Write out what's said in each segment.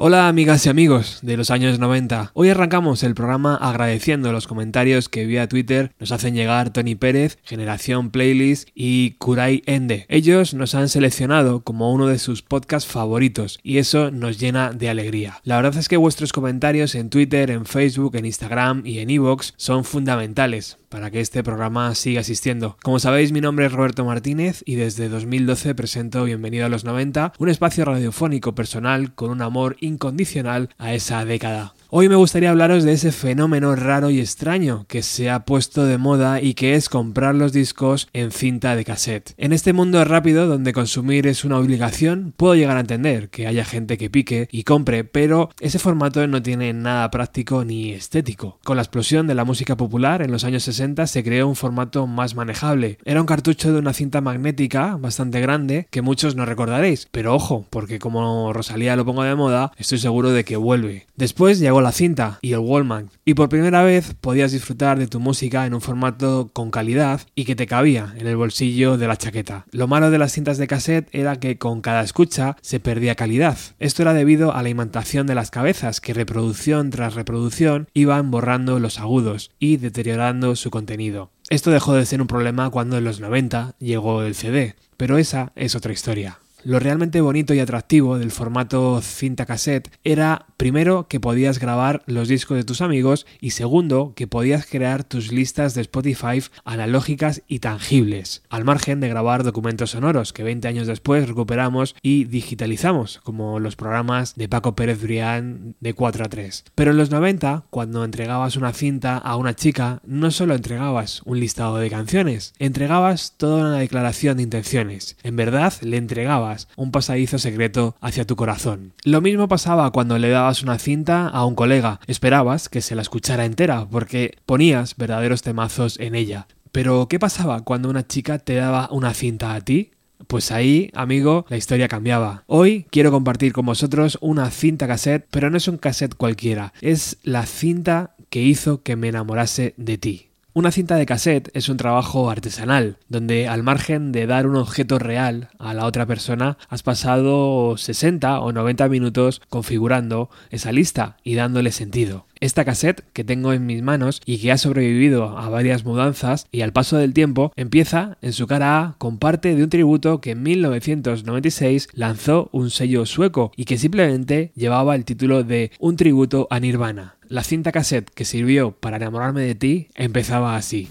Hola amigas y amigos de los años 90. Hoy arrancamos el programa agradeciendo los comentarios que vía Twitter nos hacen llegar Tony Pérez, Generación Playlist y Kurai Ende. Ellos nos han seleccionado como uno de sus podcasts favoritos y eso nos llena de alegría. La verdad es que vuestros comentarios en Twitter, en Facebook, en Instagram y en Evox son fundamentales para que este programa siga existiendo. Como sabéis, mi nombre es Roberto Martínez y desde 2012 presento Bienvenido a los 90, un espacio radiofónico personal con un amor incondicional a esa década. Hoy me gustaría hablaros de ese fenómeno raro y extraño que se ha puesto de moda y que es comprar los discos en cinta de cassette. En este mundo rápido donde consumir es una obligación, puedo llegar a entender que haya gente que pique y compre, pero ese formato no tiene nada práctico ni estético. Con la explosión de la música popular en los años 60 se creó un formato más manejable. Era un cartucho de una cinta magnética bastante grande que muchos no recordaréis, pero ojo, porque como Rosalía lo pongo de moda, estoy seguro de que vuelve. Después llegó la cinta y el Wallman, y por primera vez podías disfrutar de tu música en un formato con calidad y que te cabía en el bolsillo de la chaqueta. Lo malo de las cintas de cassette era que con cada escucha se perdía calidad. Esto era debido a la imantación de las cabezas que reproducción tras reproducción iban borrando los agudos y deteriorando su contenido. Esto dejó de ser un problema cuando en los 90 llegó el CD, pero esa es otra historia. Lo realmente bonito y atractivo del formato cinta cassette era, primero, que podías grabar los discos de tus amigos y segundo, que podías crear tus listas de Spotify analógicas y tangibles, al margen de grabar documentos sonoros que 20 años después recuperamos y digitalizamos, como los programas de Paco Pérez Brián de 4 a 3. Pero en los 90, cuando entregabas una cinta a una chica, no solo entregabas un listado de canciones, entregabas toda una declaración de intenciones. En verdad, le entregabas un pasadizo secreto hacia tu corazón. Lo mismo pasaba cuando le dabas una cinta a un colega, esperabas que se la escuchara entera porque ponías verdaderos temazos en ella. Pero, ¿qué pasaba cuando una chica te daba una cinta a ti? Pues ahí, amigo, la historia cambiaba. Hoy quiero compartir con vosotros una cinta cassette, pero no es un cassette cualquiera, es la cinta que hizo que me enamorase de ti. Una cinta de cassette es un trabajo artesanal, donde al margen de dar un objeto real a la otra persona, has pasado 60 o 90 minutos configurando esa lista y dándole sentido. Esta cassette que tengo en mis manos y que ha sobrevivido a varias mudanzas y al paso del tiempo empieza en su cara A con parte de un tributo que en 1996 lanzó un sello sueco y que simplemente llevaba el título de Un tributo a Nirvana. La cinta cassette que sirvió para enamorarme de ti empezaba así.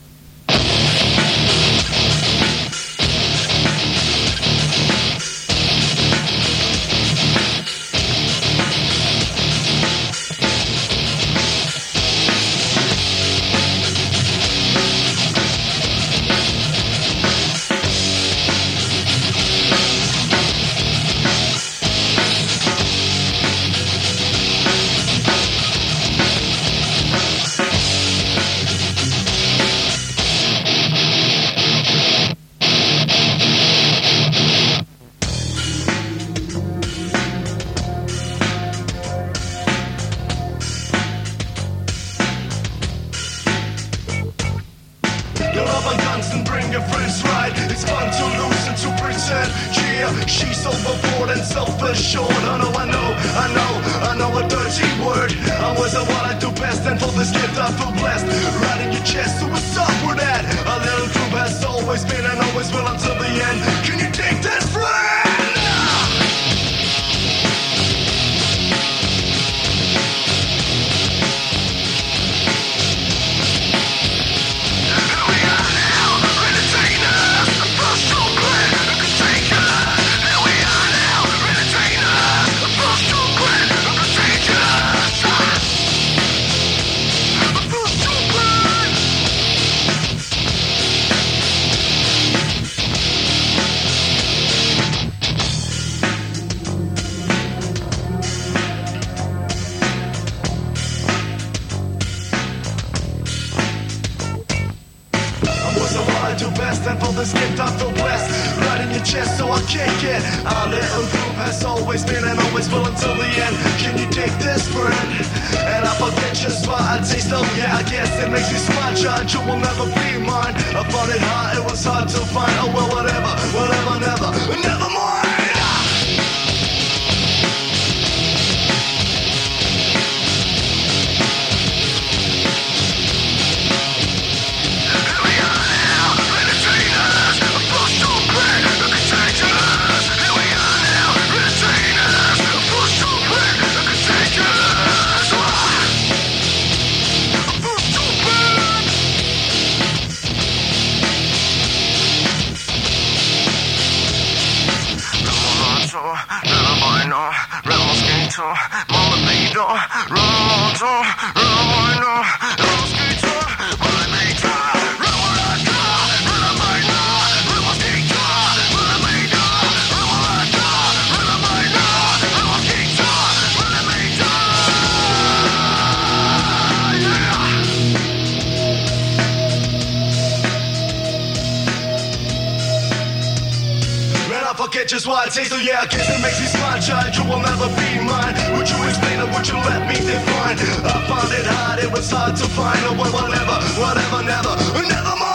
has always been and always will until the end. Can you take this friend? And I forget just why I taste of yeah, I guess it makes me smile. John, you will never be mine. I found it hard, it was hard to find. Oh well, whatever, whatever, never, never mind. Just what I taste, so yeah, I guess it makes me smile, child. You will never be mine. Would you explain or would you let me define? I found it hard, it was hard to find. Oh, well, whatever, whatever, never, never mind.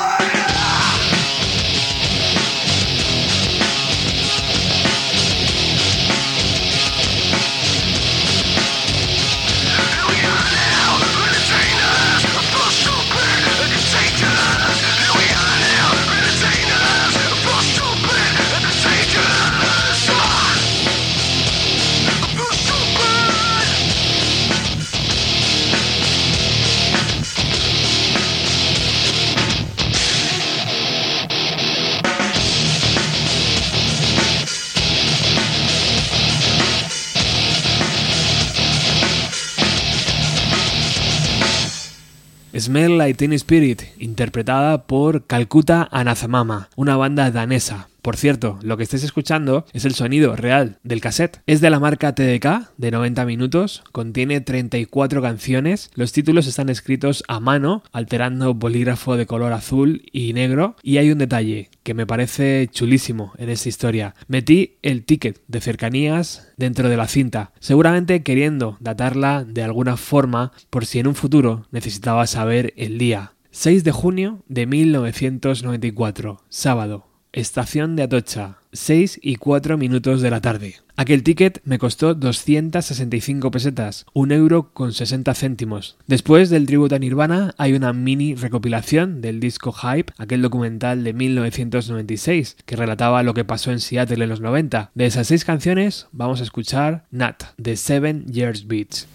Ismail Like Teen Spirit, interpretada por Calcutta Anathemama, una banda danesa. Por cierto, lo que estáis escuchando es el sonido real del cassette. Es de la marca TDK, de 90 minutos, contiene 34 canciones, los títulos están escritos a mano, alterando bolígrafo de color azul y negro, y hay un detalle que me parece chulísimo en esta historia. Metí el ticket de cercanías dentro de la cinta, seguramente queriendo datarla de alguna forma por si en un futuro necesitaba saber el día. 6 de junio de 1994, sábado, Estación de Atocha, 6 y 4 minutos de la tarde. Aquel ticket me costó 265 pesetas, un euro con 60 céntimos. Después del tributo a Nirvana hay una mini recopilación del disco Hype, aquel documental de 1996 que relataba lo que pasó en Seattle en los 90. De esas seis canciones vamos a escuchar Nat, de Seven Years Beats.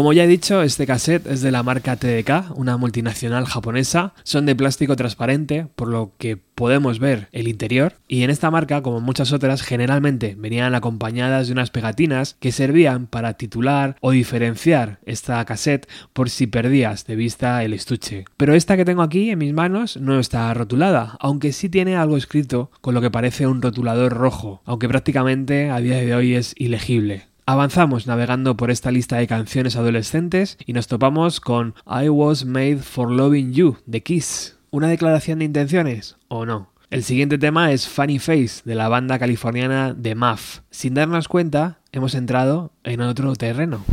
Como ya he dicho, este cassette es de la marca TDK, una multinacional japonesa. Son de plástico transparente, por lo que podemos ver el interior. Y en esta marca, como muchas otras, generalmente venían acompañadas de unas pegatinas que servían para titular o diferenciar esta cassette por si perdías de vista el estuche. Pero esta que tengo aquí en mis manos no está rotulada, aunque sí tiene algo escrito con lo que parece un rotulador rojo, aunque prácticamente a día de hoy es ilegible. Avanzamos navegando por esta lista de canciones adolescentes y nos topamos con I Was Made for Loving You de Kiss. ¿Una declaración de intenciones o no? El siguiente tema es Funny Face de la banda californiana The Muff. Sin darnos cuenta, hemos entrado en otro terreno.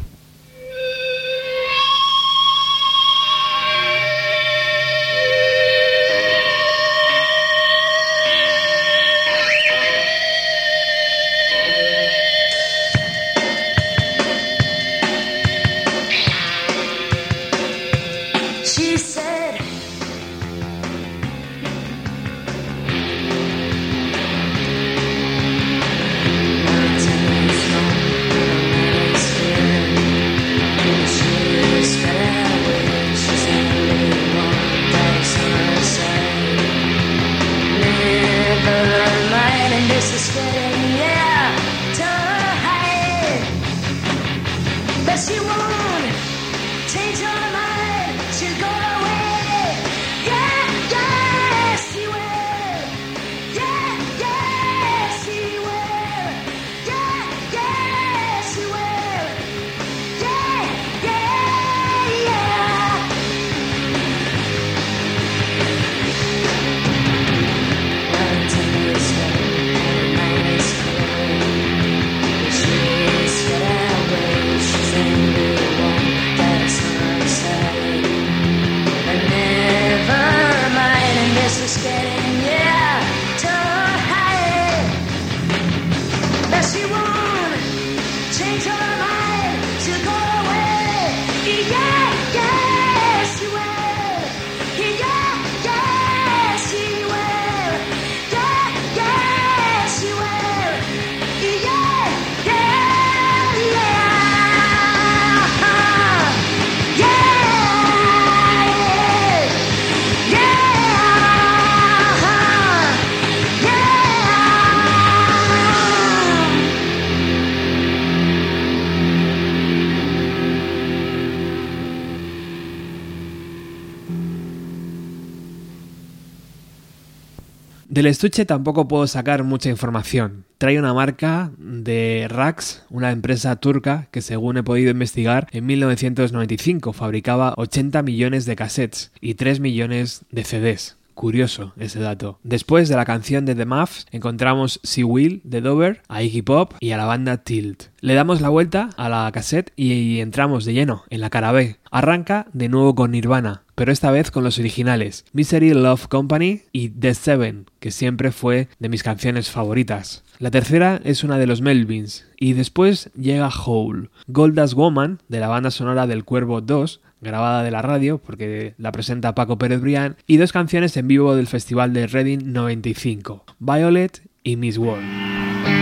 Del estuche tampoco puedo sacar mucha información. Trae una marca de Rax, una empresa turca que según he podido investigar en 1995 fabricaba 80 millones de cassettes y 3 millones de CDs. Curioso ese dato. Después de la canción de The Muffs encontramos Sea Will de Dover, a Iggy Pop y a la banda Tilt. Le damos la vuelta a la cassette y entramos de lleno en la cara B. Arranca de nuevo con Nirvana, pero esta vez con los originales, Misery Love Company y The Seven, que siempre fue de mis canciones favoritas. La tercera es una de los Melvins, y después llega Hole, Goldust Woman, de la banda sonora del Cuervo 2, grabada de la radio, porque la presenta Paco Pérez Brián, y dos canciones en vivo del Festival de Reading 95, Violet y Miss World.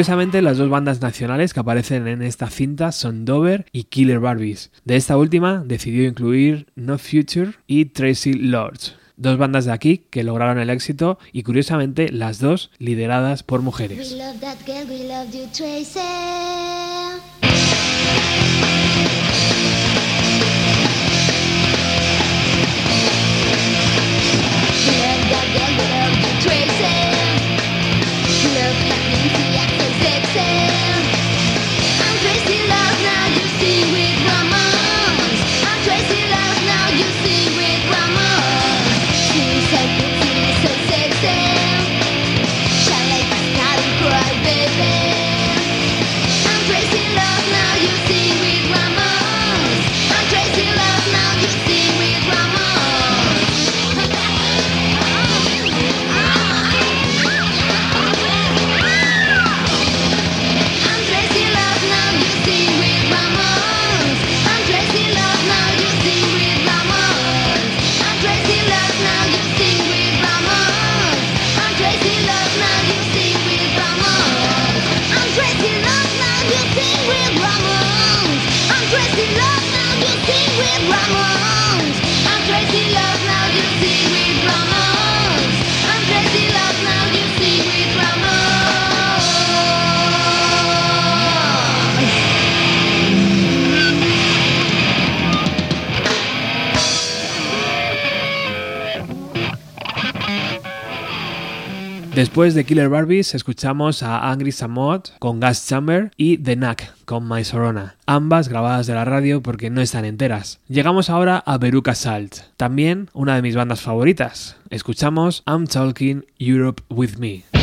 Curiosamente, las dos bandas nacionales que aparecen en esta cinta son Dover y Killer Barbies. De esta última decidió incluir No Future y Tracy Lords. Dos bandas de aquí que lograron el éxito y curiosamente las dos lideradas por mujeres. Después de Killer Barbies escuchamos a Angry Samot con Gas Chamber y The Knack con My Sorona, ambas grabadas de la radio porque no están enteras. Llegamos ahora a Beruca Salt, también una de mis bandas favoritas. Escuchamos I'm Talking Europe With Me.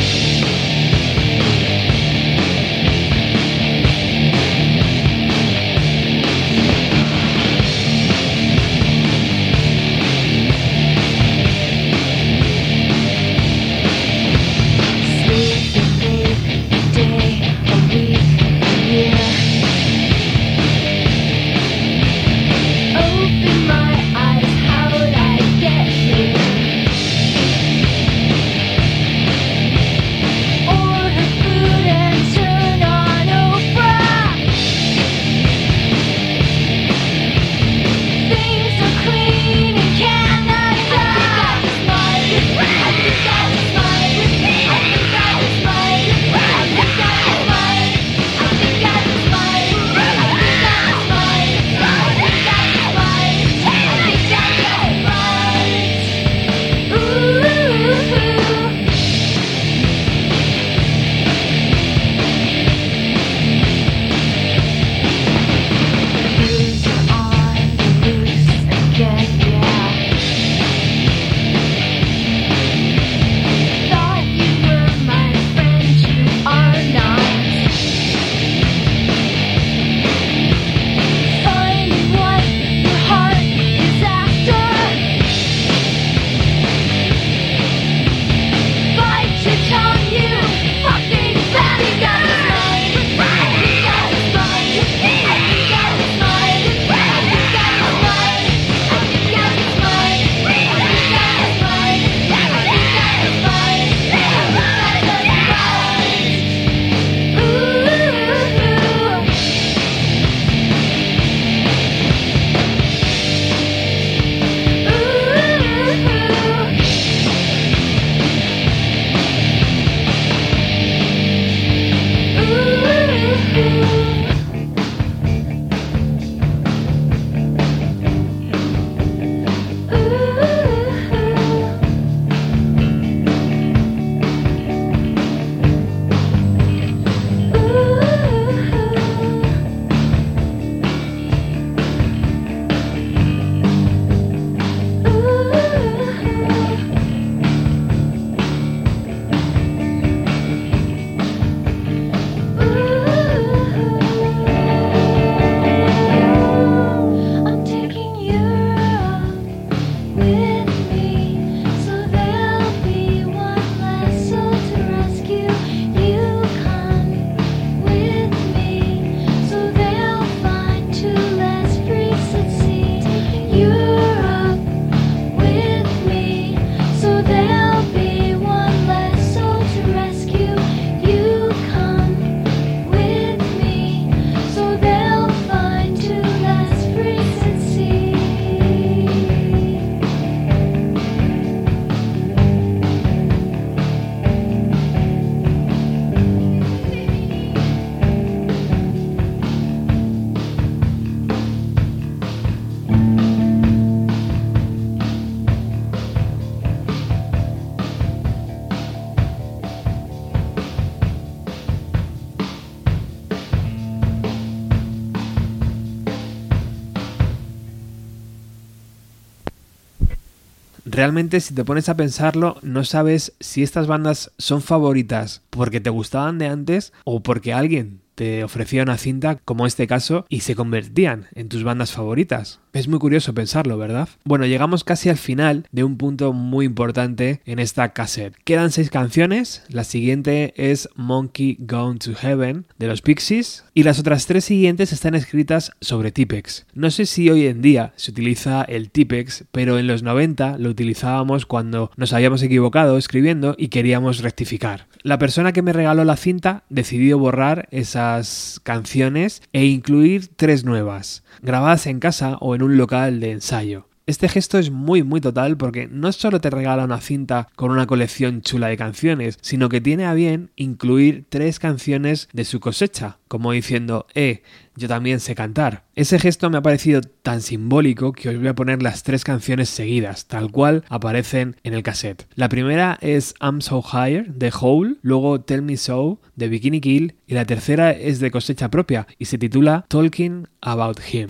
Realmente si te pones a pensarlo, no sabes si estas bandas son favoritas porque te gustaban de antes o porque alguien te ofrecía una cinta como este caso y se convertían en tus bandas favoritas. Es muy curioso pensarlo, ¿verdad? Bueno, llegamos casi al final de un punto muy importante en esta cassette. Quedan seis canciones, la siguiente es Monkey Gone to Heaven de los Pixies y las otras tres siguientes están escritas sobre Tipex. No sé si hoy en día se utiliza el Tipex, pero en los 90 lo utilizábamos cuando nos habíamos equivocado escribiendo y queríamos rectificar. La persona que me regaló la cinta decidió borrar esas canciones e incluir tres nuevas, grabadas en casa o en un local de ensayo. Este gesto es muy muy total porque no solo te regala una cinta con una colección chula de canciones, sino que tiene a bien incluir tres canciones de su cosecha, como diciendo, eh, yo también sé cantar. Ese gesto me ha parecido tan simbólico que os voy a poner las tres canciones seguidas, tal cual aparecen en el cassette. La primera es I'm So Higher de Hole, luego Tell Me So de Bikini Kill y la tercera es de cosecha propia y se titula Talking About Him.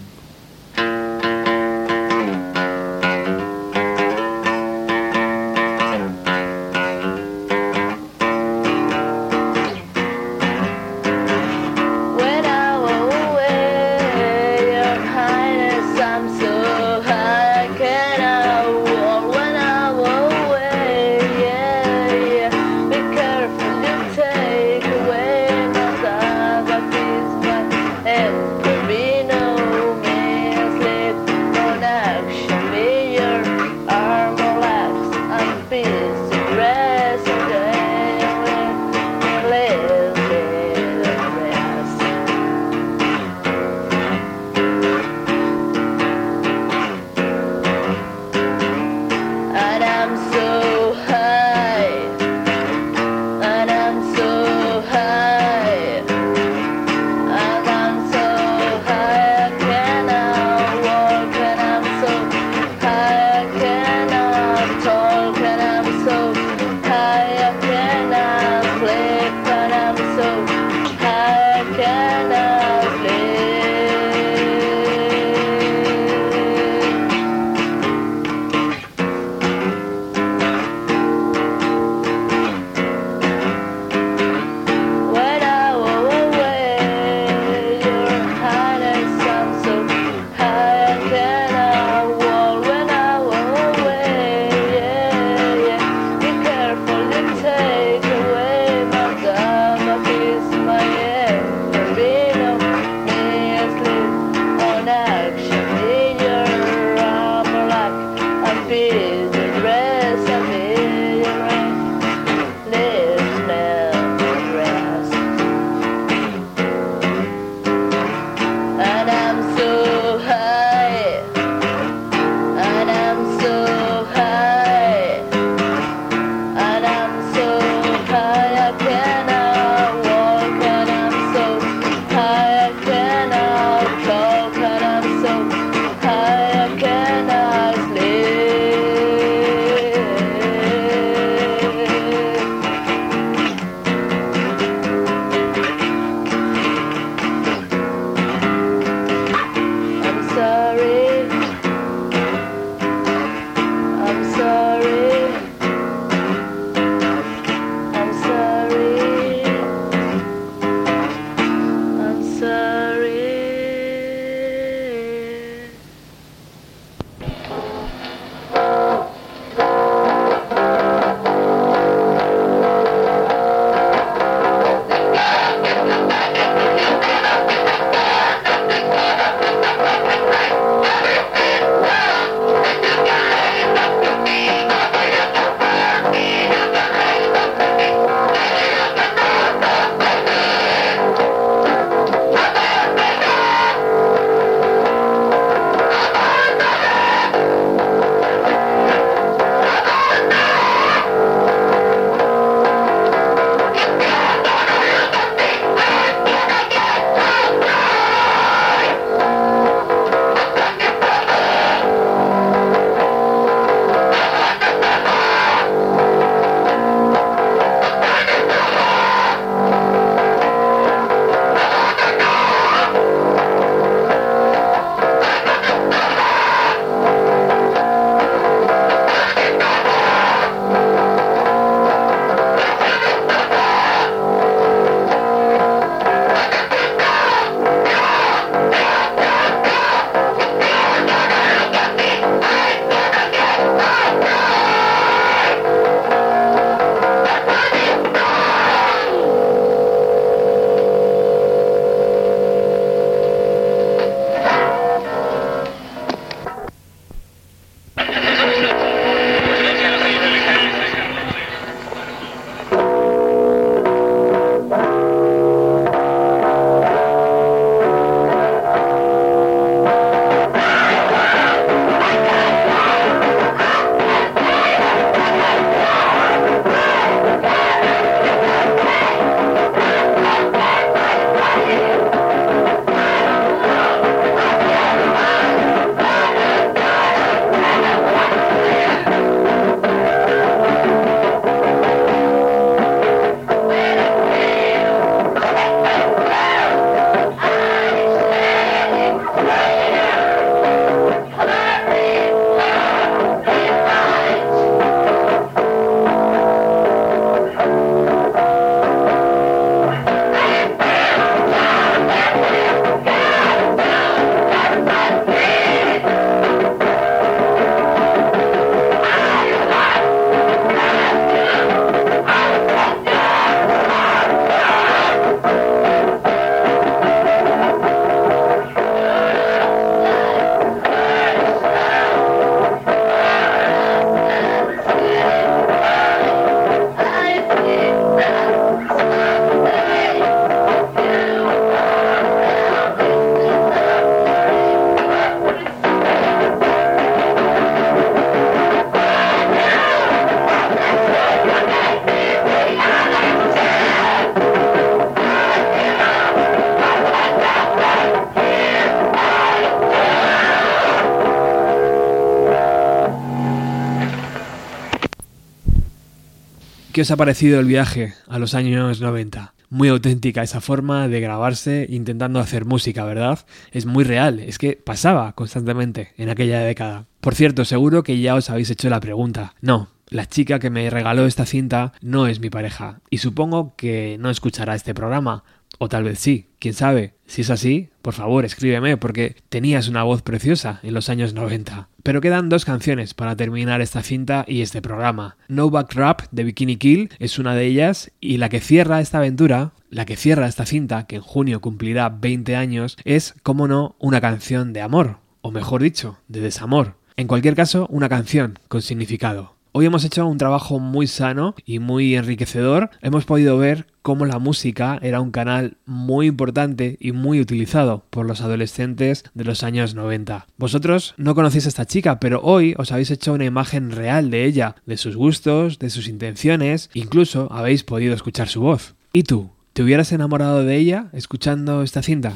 ¿Qué os ha parecido el viaje a los años 90? Muy auténtica esa forma de grabarse intentando hacer música, ¿verdad? Es muy real, es que pasaba constantemente en aquella década. Por cierto, seguro que ya os habéis hecho la pregunta. No, la chica que me regaló esta cinta no es mi pareja y supongo que no escuchará este programa. O tal vez sí, quién sabe. Si es así, por favor escríbeme porque tenías una voz preciosa en los años 90. Pero quedan dos canciones para terminar esta cinta y este programa. No Back Rap de Bikini Kill es una de ellas y la que cierra esta aventura, la que cierra esta cinta, que en junio cumplirá 20 años, es, como no, una canción de amor, o mejor dicho, de desamor. En cualquier caso, una canción con significado. Hoy hemos hecho un trabajo muy sano y muy enriquecedor. Hemos podido ver cómo la música era un canal muy importante y muy utilizado por los adolescentes de los años 90. Vosotros no conocéis a esta chica, pero hoy os habéis hecho una imagen real de ella, de sus gustos, de sus intenciones, incluso habéis podido escuchar su voz. ¿Y tú? ¿Te hubieras enamorado de ella escuchando esta cinta?